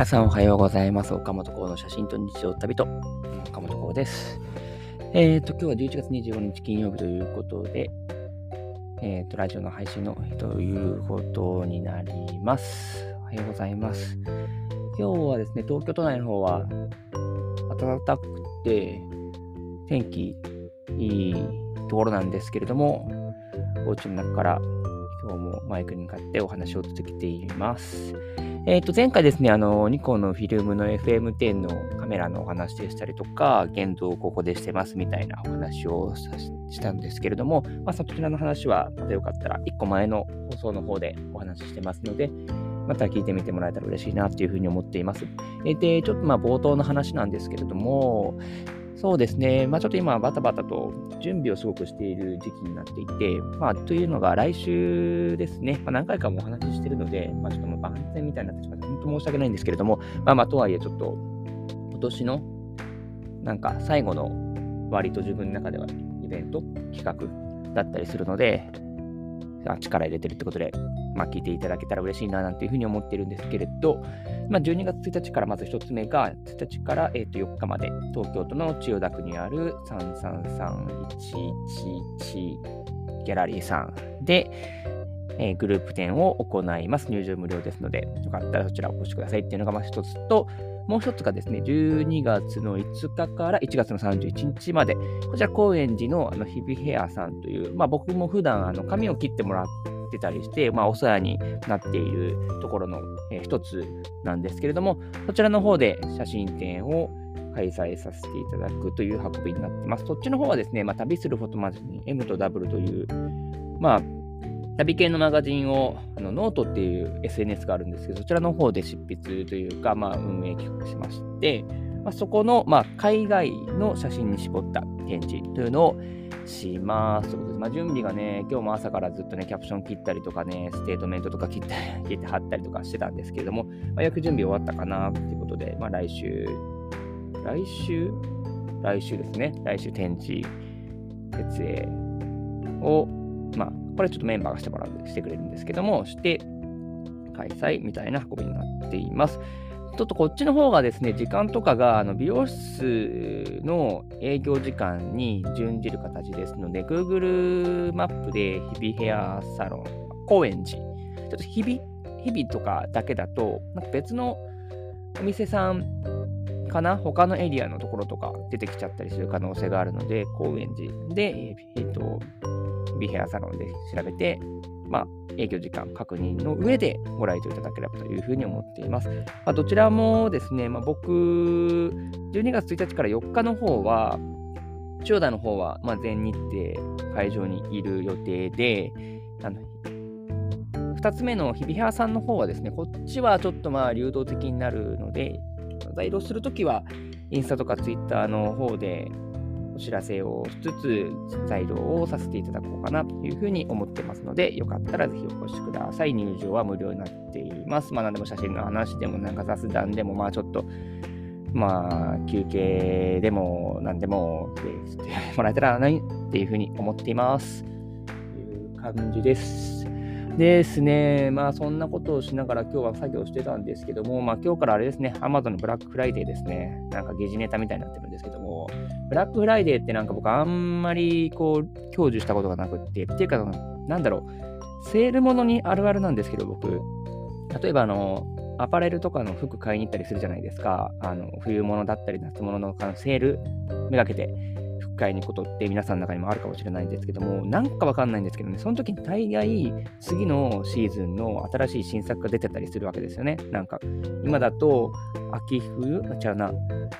皆さんおはようございます。岡本幸の写真と日常旅と、岡本幸です。えっ、ー、と、今日は11月25日金曜日ということで、えっ、ー、と、ラジオの配信のということになります。おはようございます。今日はですね、東京都内の方は暖かくて、天気いいところなんですけれども、お家の中から今日もマイクに向かってお話を続けています。えっ、ー、と、前回ですね、あの、ニコンのフィルムの FM10 のカメラのお話でしたりとか、現像をここでしてますみたいなお話をしたんですけれども、まあ、そちらの話は、またよかったら、1個前の放送の方でお話ししてますので、また聞いてみてもらえたら嬉しいなっていうふうに思っています。で、ちょっとまあ冒頭の話なんですけれども、そうですね。まあちょっと今バタバタと準備をすごくしている時期になっていて、まあというのが来週ですね。まあ何回かもお話ししているので、まあちょっともう万全みたいになってしまって、本当申し訳ないんですけれども、まあまあとはいえちょっと今年のなんか最後の割と自分の中ではイベント、企画だったりするので、力入れてるってことで、まあ、聞いていただけたら嬉しいななんていうふうに思ってるんですけれど、まあ、12月1日からまず1つ目が、1日から、えー、と4日まで、東京都の千代田区にある333111ギャラリーさんで、えー、グループ展を行います。入場無料ですので、よかったらそちらお越しくださいっていうのがまず1つと、もう一つがですね、12月の5日から1月の31日まで、こちら高円寺のあの日々ヘアさんという、まあ、僕も普段あの髪を切ってもらってたりして、まあ、お世話になっているところの、えー、一つなんですけれども、そちらの方で写真展を開催させていただくという運びになってます。そっちの方はですね、まあ、旅するフォトマジン M と W という、まあ、旅系のマガジンをあのノートっていう SNS があるんですけど、そちらの方で執筆というか、まあ、運営企画しまして、まあ、そこの、まあ、海外の写真に絞った展示というのをします。ということです、まあ、準備がね、今日も朝からずっとね、キャプション切ったりとかね、ステートメントとか切って切って貼ったりとかしてたんですけれども、まあ、約準備終わったかなということで、まあ、来週、来週？来週ですね、来週展示、設営を、まあ、これちょっとメンバーがしてもらう、してくれるんですけども、して、開催みたいな運びになっています。ちょっとこっちの方がですね、時間とかがあの美容室の営業時間に準じる形ですので、Google マップで日々ヘアサロン、高円寺、ちょっと日々、日々とかだけだと、なんか別のお店さんかな他のエリアのところとか出てきちゃったりする可能性があるので、高円寺で、えっ、ー、と、ビヘアサロンで調べて、まあ、営業時間確認の上でご来場いただければというふうに思っています。まあ、どちらもですね、まあ、僕、12月1日から4日の方は、千代田の方は、まあ、全日程会場にいる予定で、あの2つ目の日比谷さんの方はですね、こっちはちょっとまあ流動的になるので、在庫するときは、インスタとかツイッターの方で知らせをしつつ、材料をさせていただこうかなというふうに思ってますので、よかったらぜひお越しください。入場は無料になっています。まあ、何でも写真の話でも、なんか雑談でも、まあ、ちょっと、まあ、休憩でも、何でも、してもらえたらないっていうふうに思っています。という感じです。ですね、まあそんなことをしながら今日は作業してたんですけども、まあ今日からあれですね、Amazon のブラックフライデーですね、なんか時事ネタみたいになってるんですけども、ブラックフライデーってなんか僕あんまりこう、享受したことがなくって、っていうか、なんだろう、セールものにあるあるなんですけど、僕、例えばあの、アパレルとかの服買いに行ったりするじゃないですか。あの冬物だったり夏物のセールめがけて。回にことって皆さんの中にもあるかもしれないんですけども、なんかわかんないんですけどね、その時に大概次のシーズンの新しい新作が出てたりするわけですよね。なんか、今だと、秋冬？違うな。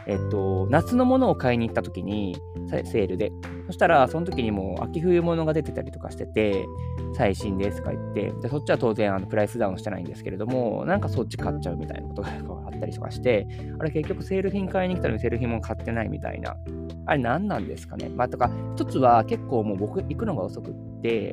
えっと、夏のものを買いに行った時に、セールで。そしたら、その時にもう秋冬物が出てたりとかしてて、最新ですとか言って、でそっちは当然あのプライスダウンしてないんですけれども、なんかそっち買っちゃうみたいなことがあったりとかして、あれ結局セール品買いに来たのにセール品も買ってないみたいなあれ何なんですかね。まあ、とか、一つは結構もう僕行くのが遅くって、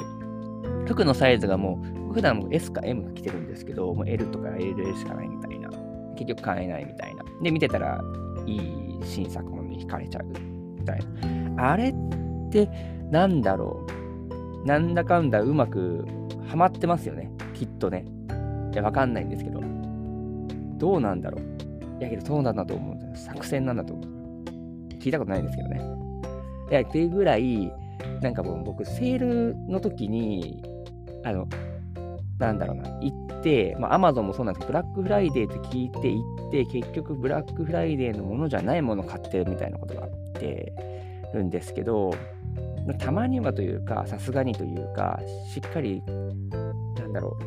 服のサイズがもう、普段も S か M が来てるんですけど、もう L とか LL しかないみたいな。結局買えないみたいな。で、見てたら、いい新作物に惹かれちゃうみたいな。あれってなんだろう。なんだかんだうまくはまってますよね。きっとね。いや、わかんないんですけど。どうなんだろう。いやけどそうなんだと思う。作戦なんだと思う。聞いたことないんですけどね。いや、っていうぐらい、なんかもう僕、セールの時に、あの、なんだろうな、行って、まあ、アマゾンもそうなんですけど、ブラックフライデーって聞いて行って、結局、ブラックフライデーのものじゃないものを買ってるみたいなことがあってるんですけど、たまにはというか、さすがにというか、しっかり、なんだろ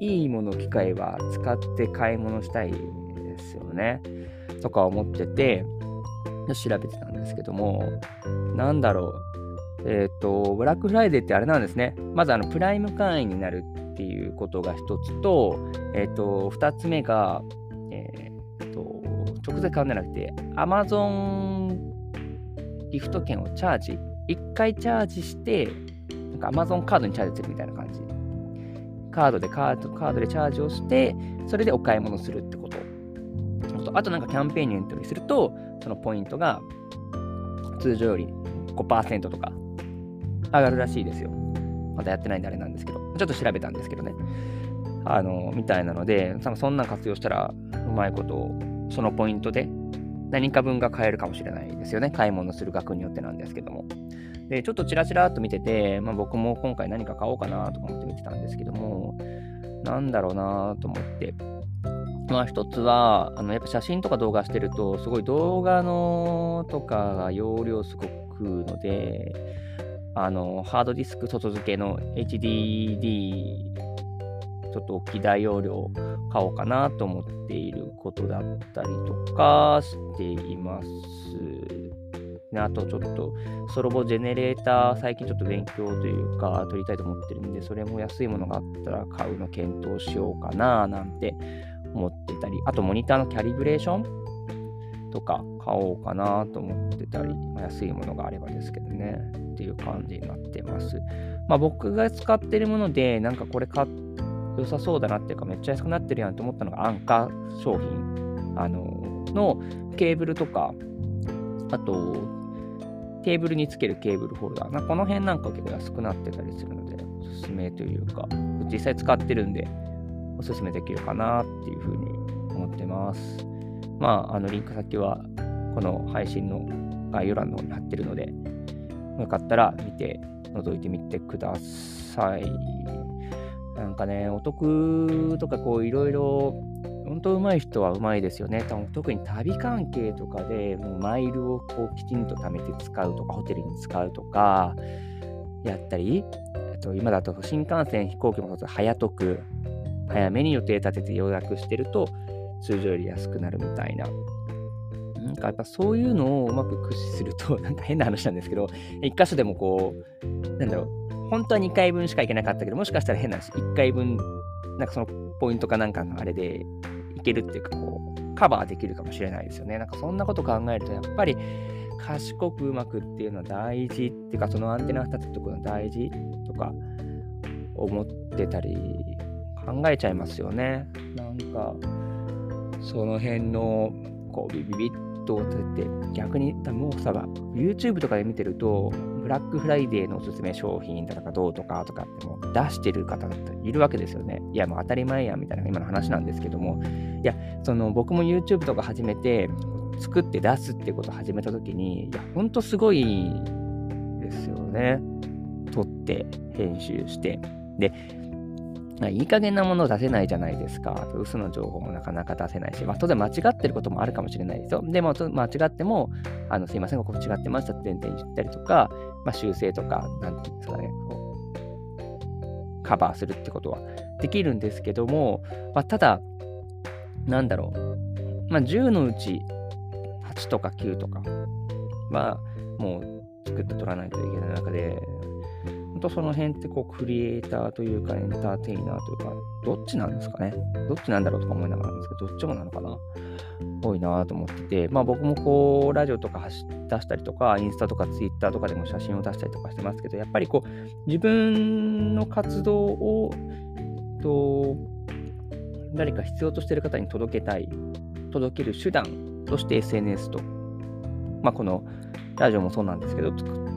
う、いいもの、機会は使って買い物したいですよね。とか思ってて、調べてたんですけども、なんだろう、えっ、ー、と、ブラックフライデーってあれなんですね。まず、あの、プライム会員になるっていうことが一つと、えっ、ー、と、二つ目が、えっ、ー、と、直接買うんじゃなくて、Amazon ギフト券をチャージ、1回チャージして、なんか Amazon カードにチャージするみたいな感じ。カードでカード、カードでチャージをして、それでお買い物するってこと。あとなんかキャンペーンにエントリーすると、そのポイントが通常より5%とか上がるらしいですよ。まだやってないんであれなんですけど、ちょっと調べたんですけどね。あの、みたいなので、多分そんなん活用したら、うまいことを、そのポイントで何か分が買えるかもしれないですよね。買い物する額によってなんですけども。で、ちょっとチラチラっと見てて、まあ、僕も今回何か買おうかなと思って見てたんですけども、なんだろうなと思って、まあ一つは、あのやっぱ写真とか動画してると、すごい動画のとかが容量すごく食うので、あの、ハードディスク外付けの HDD、ちょっと大きい大容量買おうかなと思っていることだったりとかしています。あとちょっとソロボジェネレーター最近ちょっと勉強というか取りたいと思ってるんでそれも安いものがあったら買うの検討しようかななんて思ってたり、あとモニターのキャリブレーションとか買おうかなと思ってたり、ま、安いものがあればですけどね、っていう感じになってます。まあ、僕が使ってるもので、なんかこれ買良さそうだなっていうか、めっちゃ安くなってるやんと思ったのが、安価商品あののケーブルとか、あと、テーブルにつけるケーブルホルダー。ま、この辺なんか結構安くなってたりするので、おすすめというか、実際使ってるんで、おすすめできるかなっていうふうに思ってます。まあ、あのリンク先はこの配信の概要欄の方に貼ってるので、よかったら見て、覗いてみてください。なんかね、お得とかこういろいろ、本当上手い人は上手いですよね。特に旅関係とかでもうマイルをこうきちんと貯めて使うとか、ホテルに使うとか、やったり、と今だと新幹線、飛行機もそう早得早めに予定立てて予約してると通常より安くなるみたいな。なんかやっぱそういうのをうまく駆使すると、なんか変な話なんですけど、一箇所でもこう、なんだろう、本当は2回分しか行けなかったけど、もしかしたら変な話、1回分、なんかそのポイントかなんかのあれでいけるっていうか、こう、カバーできるかもしれないですよね。なんかそんなこと考えると、やっぱり賢くうまくっていうのは大事っていうか、そのアンテナ立てとくの大事とか思ってたり考えちゃいますよね。なんか、その辺の、こう、ビビビッと立てて、逆に、もうさ、YouTube とかで見てると、ブラックフライデーのおすすめ商品だとかどうとかとかっても出してる方だったいるわけですよね。いや、もう当たり前やみたいな今の話なんですけども、いや、その僕も YouTube とか始めて、作って出すってことを始めたときに、いや、ほんとすごいですよね。撮って、編集して。で、いい加減なものを出せないじゃないですか。嘘の情報もなかなか出せないし、まあ、当然間違ってることもあるかもしれないですよ。でも、間違っても、あのすいません、ここ違ってましたって点々言ったりとか、まあ、修正とか、なんていうんですかね、こうカバーするってことはできるんですけども、まあ、ただ、なんだろう、まあ、10のうち8とか9とかは、もう作って取らないといけない中で、本当その辺ってこうクリエイターというかエンターテイナーというか、どっちなんですかね？どっちなんだろうとか思いながらなんですけど、どっちもなのかな？多いなと思ってて、まあ僕もこう、ラジオとか出したりとか、インスタとかツイッターとかでも写真を出したりとかしてますけど、やっぱりこう、自分の活動を、と、誰か必要としてる方に届けたい、届ける手段として SNS と、まあこのラジオもそうなんですけど、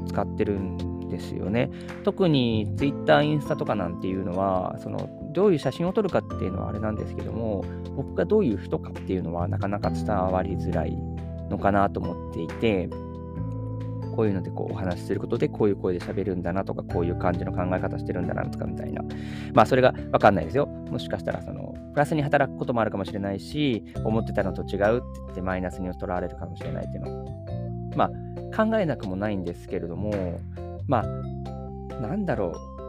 使ってるんですよね。特に Twitter、インスタとかなんていうのは、そのどういう写真を撮るかっていうのはあれなんですけども、僕がどういう人かっていうのはなかなか伝わりづらいのかなと思っていて、こういうのでこうお話しすることでこういう声で喋るんだなとか、こういう感じの考え方してるんだなとかみたいな。まあそれがわかんないですよ。もしかしたらそのプラスに働くこともあるかもしれないし、思ってたのと違うって言ってマイナスにとらわれるかもしれないっていうのまあ考えなくもないんですけれども、まあなんだろう。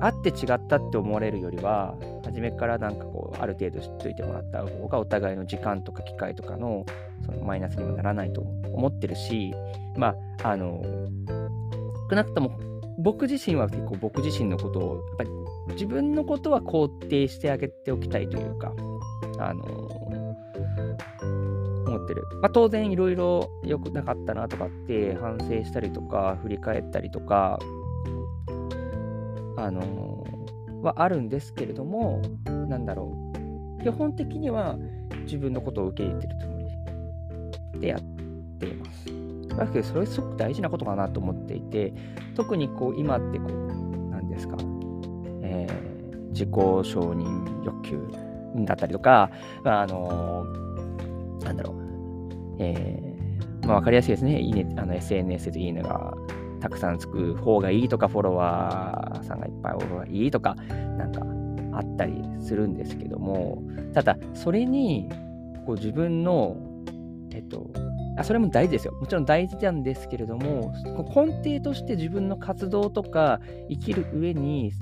あって違ったって思われるよりは、初めからなんかこう、ある程度知っといてもらった方が、お互いの時間とか機会とかのそのマイナスにもならないと思ってるし、まあ、あの、少なくとも僕自身は結構僕自身のことを、やっぱり自分のことは肯定してあげておきたいというか、あの、ってる。まあ、当然いろいろ良くなかったなとかって反省したりとか、振り返ったりとか、あのはあるんですけれども、なんだろう。基本的には自分のことを受け入れてるつもりでやっています。だけど、それすごく大事なことかなと思っていて、特にこう今ってこう、なんですか、えー、自己承認欲求だったりとか、まあ、あのなんだろう、えー、まあ、分かりやすいですね。いいね、あの SNS でいいねがたくさんつく方がいいとか、フォロワーさんがいっぱいおる方がいいとか、なんかあったりするんですけども、ただ、それに、こう自分の、えっと、あそれも大事ですよ。もちろん大事なんですけれども、根底として自分の活動とか生きる上に、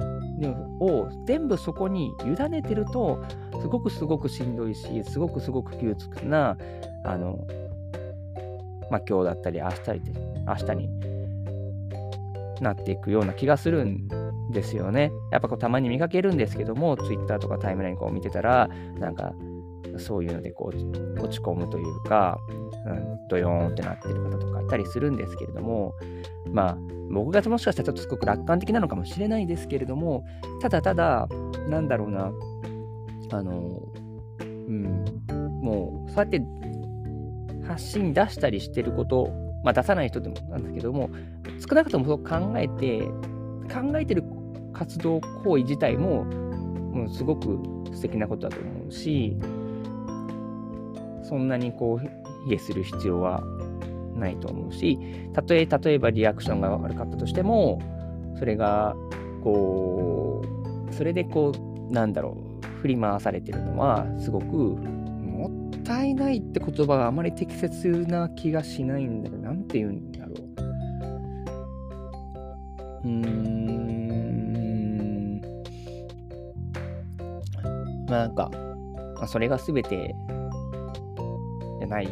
を全部そこに委ねてると、すごくすごくしんどいし、すごくすごく窮屈な、あの、まあ、今日だったり明日に明日になっていくような気がするんですよね。やっぱこうたまに見かけるんですけども、Twitter とかタイムラインこう見てたら、なんかそういうのでこう落ち込むというか、うん、ドヨーンってなってる方とかいたりするんですけれども、まあ、僕がもしかしたらちょっとすごく楽観的なのかもしれないですけれども、ただただ、なんだろうな、あの、うん、もう、そうやって発信出したりしてること、まあ出さない人でもなんですけども、少なくともそう考えて、考えてる活動行為自体も、もうすごく素敵なことだと思うし、そんなにこう、卑下する必要はないと思うし、たとえ、例えばリアクションが悪かったとしても、それが、こう、それでこう、なんだろう、振り回されてるのは、すごく、もったいないって言葉があまり適切な気がしないんだけど、なんて言うんだろう。うーん。まあなんか、それが全てない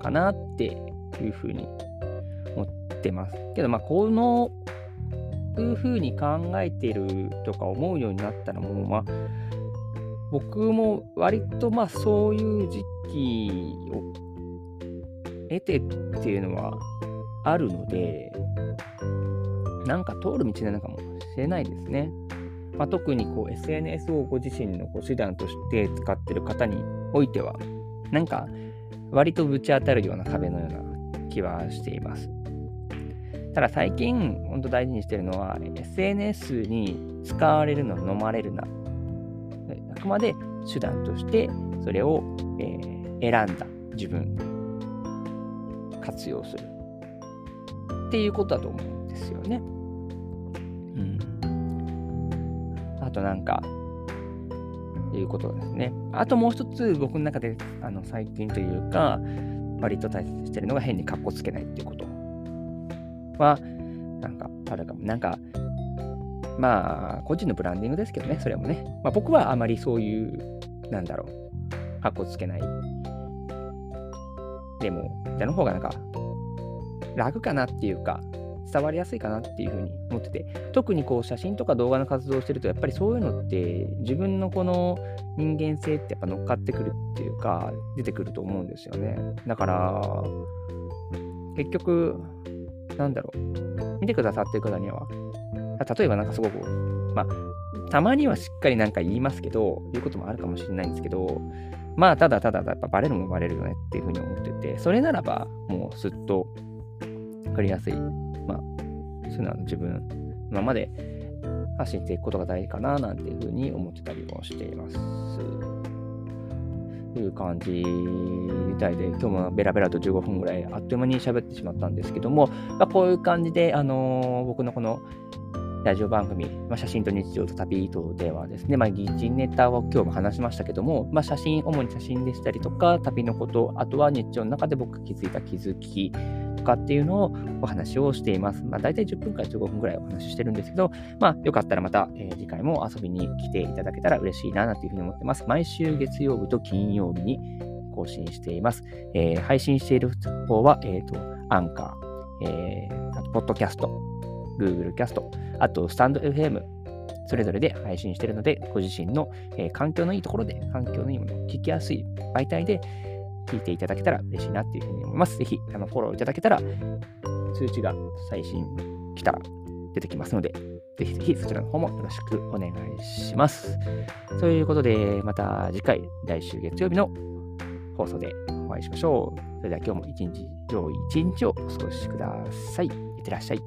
かなっていうふうに思ってます。けど、まあ、このいうふうに考えてるとか思うようになったらもう、まあ、僕も割とまあそういう時期を得てっていうのはあるので、なんか通る道なのかもしれないですね。まあ、特にこう SNS をご自身のこう手段として使ってる方においては、なんか割とぶち当たるような壁のような気はしています。ただ最近、本当大事にしてるのは、SNS に使われるの飲まれるな。あくまで手段として、それを、えー、選んだ自分、活用する。っていうことだと思うんですよね。うん。あとなんか、いうことですね。あともう一つ僕の中であの最近というか、割と大切にしてるのが変にかっこつけないっていうことは、なんかあるかも。なんか、まあ、個人のブランディングですけどね、それもね。まあ、僕はあまりそういう、なんだろう、かっこつけない。でも、じゃの方がなんか、楽かなっていうか、伝わりやすいかなっていうふうに思ってて、特にこう写真とか動画の活動をしてると、やっぱりそういうのって自分のこの人間性ってやっぱ乗っかってくるっていうか、出てくると思うんですよね。だから、結局、なんだろう、見てくださってる方には、例えばなんかすごく、まあ、たまにはしっかりなんか言いますけど、言うこともあるかもしれないんですけど、まあ、ただただやっぱバレるもバレるよねっていうふうに思ってて、それならば、もうすっと分かりやすいまそういうのは自分、今まで発信していくことが大事かななんていうふうに思ってたりもしています。という感じみたいで、今日もベラベラと15分ぐらいあっという間に喋ってしまったんですけども、まあ、こういう感じで、あのー、僕のこのラジオ番組、まあ、写真と日常と旅とではですね、まあ、擬人ネタを今日も話しましたけども、まあ、写真、主に写真でしたりとか、旅のこと、あとは日常の中で僕が気づいた気づきかっていうのをお話をしています。まあ、大体10分から15分ぐらいお話ししてるんですけど、まあ、よかったらまた、えー、次回も遊びに来ていただけたら嬉しいな、なんていうふうに思ってます。毎週月曜日と金曜日に更新しています。えー、配信している方は、えっ、ー、と、アンカー、えー、あと、ポッドキャスト、Google キャスト、あと、スタンド FM、それぞれで配信しているので、ご自身の、えー、環境のいいところで、環境のいいもの、聞きやすい媒体で聞いていただけたら嬉しいなっていうふうに思います。ぜひ、あのフォローいただけたら、通知が最新来たら出てきますので、ぜひぜひそちらの方もよろしくお願いします。ということで、また次回、来週月曜日の放送でお会いしましょう。それでは今日も一日、良い一日をお過ごしください。いってらっしゃい。